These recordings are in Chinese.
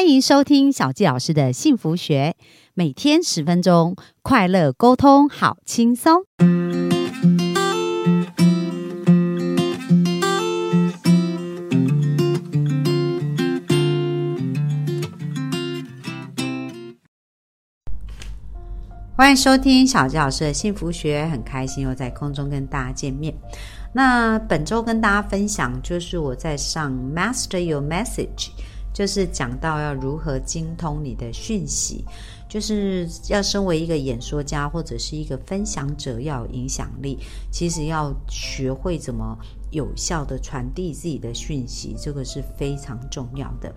欢迎收听小纪老师的幸福学，每天十分钟，快乐沟通，好轻松。欢迎收听小纪老师的幸福学，很开心又在空中跟大家见面。那本周跟大家分享，就是我在上 Master Your Message，就是讲到要如何精通你的讯息，就是要身为一个演说家或者是一个分享者，要有影响力，其实要学会怎么有效的传递自己的讯息，这个是非常重要的。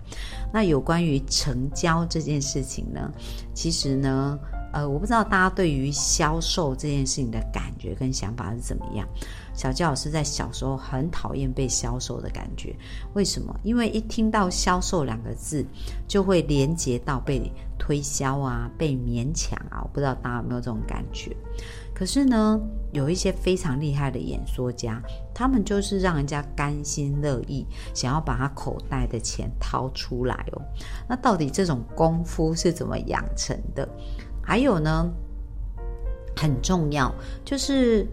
那有关于成交这件事情呢，其实呢。呃，我不知道大家对于销售这件事情的感觉跟想法是怎么样。小焦老师在小时候很讨厌被销售的感觉，为什么？因为一听到销售两个字，就会连接到被推销啊，被勉强啊。我不知道大家有没有这种感觉。可是呢，有一些非常厉害的演说家，他们就是让人家甘心乐意，想要把他口袋的钱掏出来哦。那到底这种功夫是怎么养成的？还有呢，很重要，就是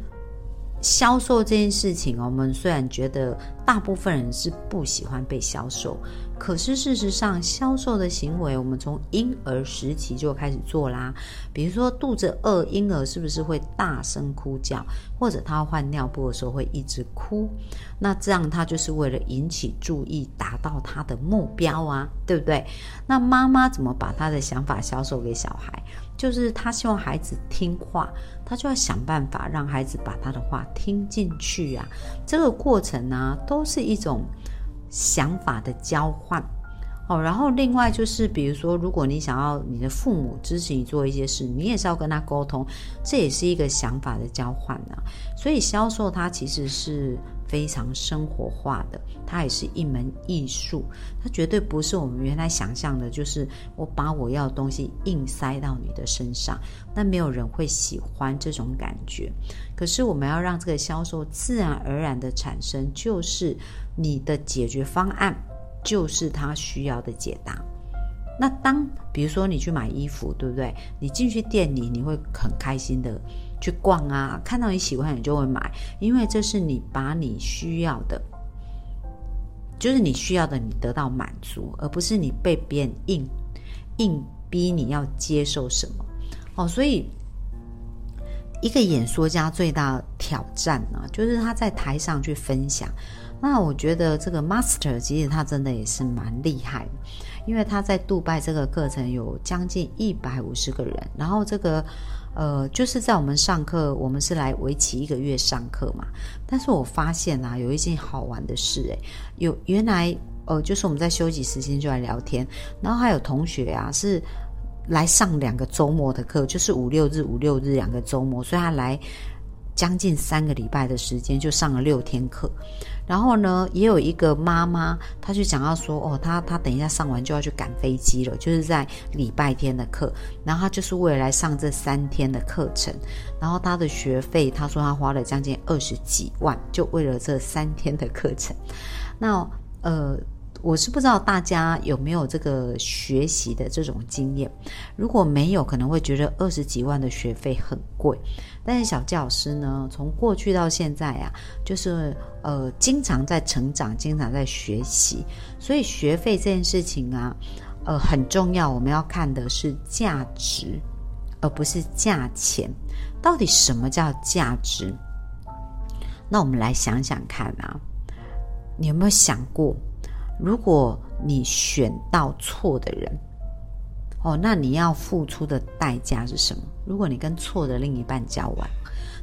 销售这件事情我们虽然觉得大部分人是不喜欢被销售。可是事实上，销售的行为，我们从婴儿时期就开始做啦。比如说肚子饿，婴儿是不是会大声哭叫，或者他换尿布的时候会一直哭？那这样他就是为了引起注意，达到他的目标啊，对不对？那妈妈怎么把他的想法销售给小孩？就是他希望孩子听话，他就要想办法让孩子把他的话听进去啊。这个过程呢，都是一种。想法的交换，哦，然后另外就是，比如说，如果你想要你的父母支持你做一些事，你也是要跟他沟通，这也是一个想法的交换啊。所以销售它其实是。非常生活化的，它也是一门艺术，它绝对不是我们原来想象的，就是我把我要的东西硬塞到你的身上，那没有人会喜欢这种感觉。可是我们要让这个销售自然而然的产生，就是你的解决方案就是他需要的解答。那当比如说你去买衣服，对不对？你进去店里，你会很开心的。去逛啊，看到你喜欢，你就会买，因为这是你把你需要的，就是你需要的，你得到满足，而不是你被别人硬硬逼你要接受什么哦。所以，一个演说家最大的挑战呢，就是他在台上去分享。那我觉得这个 master 其实他真的也是蛮厉害的，因为他在杜拜这个课程有将近一百五十个人，然后这个。呃，就是在我们上课，我们是来为期一个月上课嘛。但是我发现啊，有一件好玩的事，诶，有原来呃，就是我们在休息时间就来聊天，然后还有同学啊是来上两个周末的课，就是五六日五六日两个周末，所以他来将近三个礼拜的时间就上了六天课。然后呢，也有一个妈妈，她就讲到说，哦，她她等一下上完就要去赶飞机了，就是在礼拜天的课，然后她就是为了来上这三天的课程，然后她的学费，她说她花了将近二十几万，就为了这三天的课程。那呃。我是不知道大家有没有这个学习的这种经验，如果没有，可能会觉得二十几万的学费很贵。但是小教师呢，从过去到现在啊，就是呃，经常在成长，经常在学习，所以学费这件事情啊，呃，很重要。我们要看的是价值，而不是价钱。到底什么叫价值？那我们来想想看啊，你有没有想过？如果你选到错的人，哦，那你要付出的代价是什么？如果你跟错的另一半交往，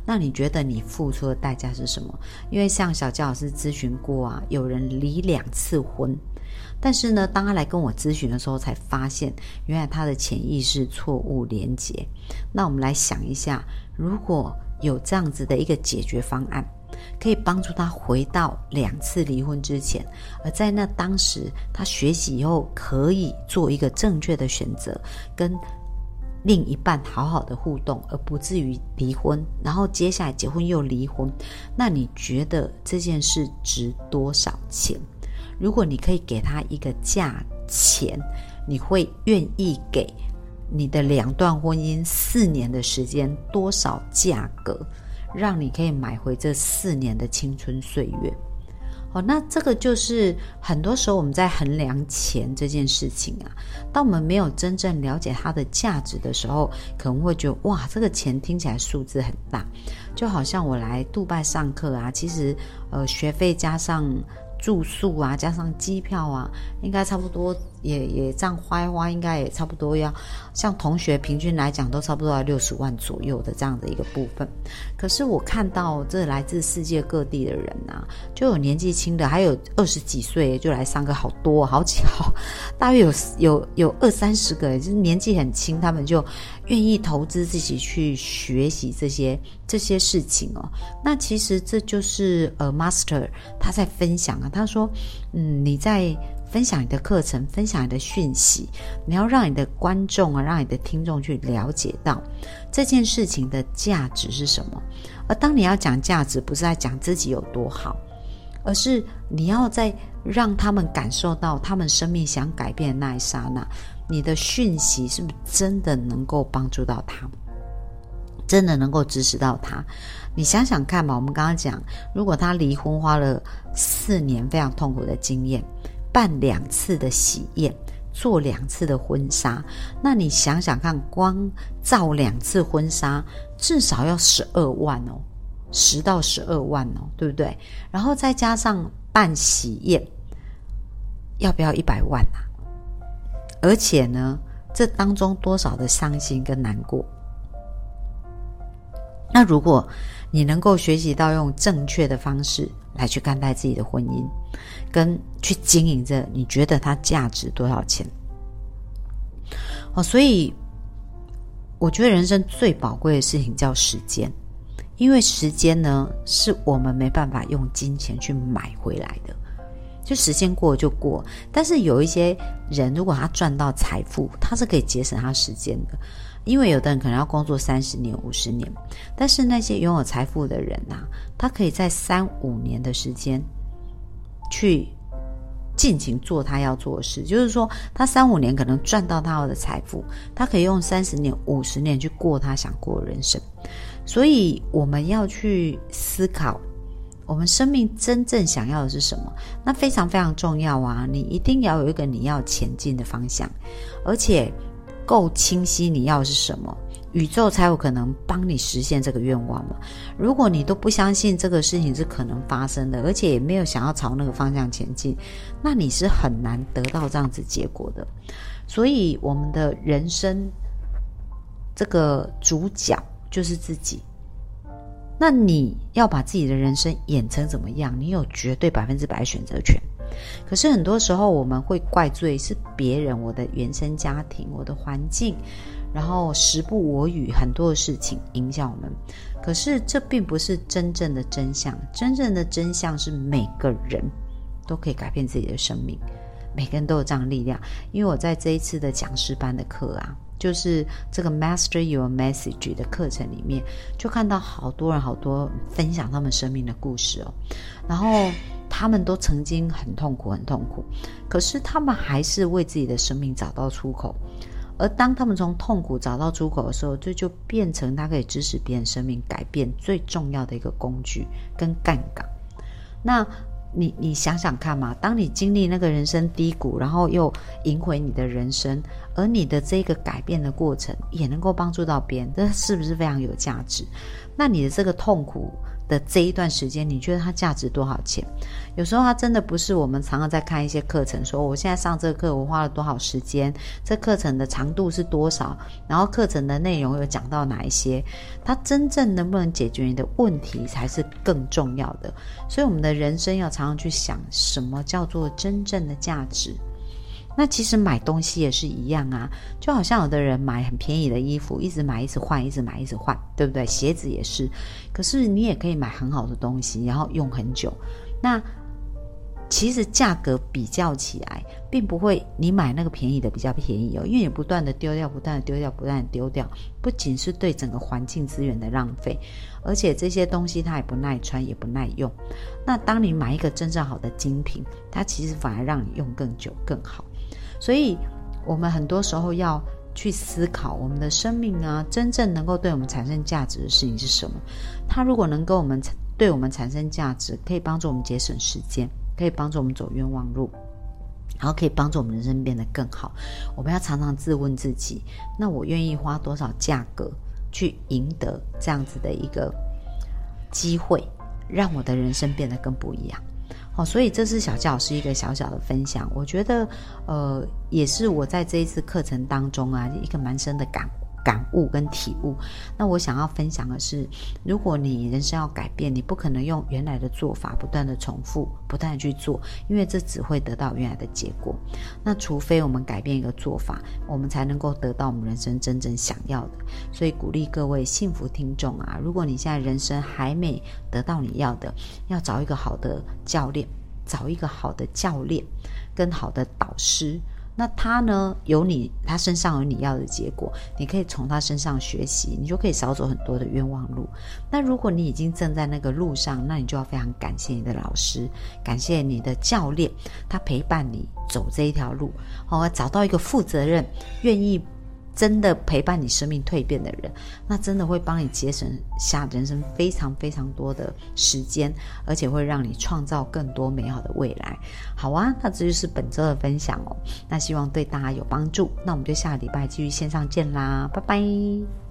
那你觉得你付出的代价是什么？因为像小焦老师咨询过啊，有人离两次婚，但是呢，当他来跟我咨询的时候，才发现原来他的潜意识错误连结。那我们来想一下，如果有这样子的一个解决方案。可以帮助他回到两次离婚之前，而在那当时，他学习以后可以做一个正确的选择，跟另一半好好的互动，而不至于离婚。然后接下来结婚又离婚，那你觉得这件事值多少钱？如果你可以给他一个价钱，你会愿意给你的两段婚姻四年的时间多少价格，让你可以买回这四年的青春岁月？哦，那这个就是很多时候我们在衡量钱这件事情啊，当我们没有真正了解它的价值的时候，可能会觉得哇，这个钱听起来数字很大，就好像我来杜拜上课啊，其实呃学费加上。住宿啊，加上机票啊，应该差不多也也这样花一花，应该也差不多要像同学平均来讲都差不多要六十万左右的这样的一个部分。可是我看到这来自世界各地的人啊，就有年纪轻的，还有二十几岁就来上课，好多好几好，大约有有有二三十个，就是年纪很轻，他们就愿意投资自己去学习这些这些事情哦。那其实这就是呃，master 他在分享啊。他说：“嗯，你在分享你的课程，分享你的讯息，你要让你的观众啊，让你的听众去了解到这件事情的价值是什么。而当你要讲价值，不是在讲自己有多好，而是你要在让他们感受到他们生命想改变的那一刹那，你的讯息是不是真的能够帮助到他，真的能够支持到他？”你想想看嘛，我们刚刚讲，如果他离婚花了四年非常痛苦的经验，办两次的喜宴，做两次的婚纱，那你想想看，光造两次婚纱至少要十二万哦，十到十二万哦，对不对？然后再加上办喜宴，要不要一百万啊？而且呢，这当中多少的伤心跟难过？那如果你能够学习到用正确的方式来去看待自己的婚姻，跟去经营着，你觉得它价值多少钱？哦，所以我觉得人生最宝贵的事情叫时间，因为时间呢是我们没办法用金钱去买回来的，就时间过就过。但是有一些人，如果他赚到财富，他是可以节省他时间的。因为有的人可能要工作三十年、五十年，但是那些拥有财富的人呐，他可以在三五年的时间去尽情做他要做的事。就是说，他三五年可能赚到他的财富，他可以用三十年、五十年去过他想过的人生。所以，我们要去思考，我们生命真正想要的是什么？那非常非常重要啊！你一定要有一个你要前进的方向，而且。够清晰你要是什么，宇宙才有可能帮你实现这个愿望嘛。如果你都不相信这个事情是可能发生的，而且也没有想要朝那个方向前进，那你是很难得到这样子结果的。所以，我们的人生这个主角就是自己。那你要把自己的人生演成怎么样？你有绝对百分之百选择权。可是很多时候我们会怪罪是别人，我的原生家庭、我的环境，然后时不我与，很多的事情影响我们。可是这并不是真正的真相，真正的真相是每个人都可以改变自己的生命，每个人都有这样力量。因为我在这一次的讲师班的课啊，就是这个 Master Your Message 的课程里面，就看到好多人好多分享他们生命的故事哦，然后。他们都曾经很痛苦，很痛苦，可是他们还是为自己的生命找到出口。而当他们从痛苦找到出口的时候，这就变成他可以支持别人生命改变最重要的一个工具跟杠杆。那你你想想看嘛，当你经历那个人生低谷，然后又赢回你的人生，而你的这个改变的过程也能够帮助到别人，这是不是非常有价值？那你的这个痛苦。的这一段时间，你觉得它价值多少钱？有时候它真的不是我们常常在看一些课程，说我现在上这个课，我花了多少时间，这课程的长度是多少，然后课程的内容有讲到哪一些，它真正能不能解决你的问题才是更重要的。所以我们的人生要常常去想，什么叫做真正的价值？那其实买东西也是一样啊，就好像有的人买很便宜的衣服，一直买一直换，一直买一直换，对不对？鞋子也是，可是你也可以买很好的东西，然后用很久。那其实价格比较起来，并不会你买那个便宜的比较便宜哦，因为你不断的丢掉，不断的丢掉，不断的丢掉，不仅是对整个环境资源的浪费，而且这些东西它也不耐穿，也不耐用。那当你买一个真正好的精品，它其实反而让你用更久更好。所以，我们很多时候要去思考，我们的生命啊，真正能够对我们产生价值的事情是什么？它如果能够我们对我们产生价值，可以帮助我们节省时间，可以帮助我们走冤枉路，然后可以帮助我们人生变得更好。我们要常常自问自己：那我愿意花多少价格去赢得这样子的一个机会，让我的人生变得更不一样？哦，所以这是小教师一个小小的分享，我觉得，呃，也是我在这一次课程当中啊，一个蛮深的感悟。感悟跟体悟。那我想要分享的是，如果你人生要改变，你不可能用原来的做法不断的重复，不断的去做，因为这只会得到原来的结果。那除非我们改变一个做法，我们才能够得到我们人生真正想要的。所以鼓励各位幸福听众啊，如果你现在人生还没得到你要的，要找一个好的教练。找一个好的教练，跟好的导师，那他呢有你，他身上有你要的结果，你可以从他身上学习，你就可以少走很多的冤枉路。那如果你已经正在那个路上，那你就要非常感谢你的老师，感谢你的教练，他陪伴你走这一条路，好，找到一个负责任、愿意。真的陪伴你生命蜕变的人，那真的会帮你节省下人生非常非常多的时间，而且会让你创造更多美好的未来。好啊，那这就是本周的分享哦。那希望对大家有帮助。那我们就下个礼拜继续线上见啦，拜拜。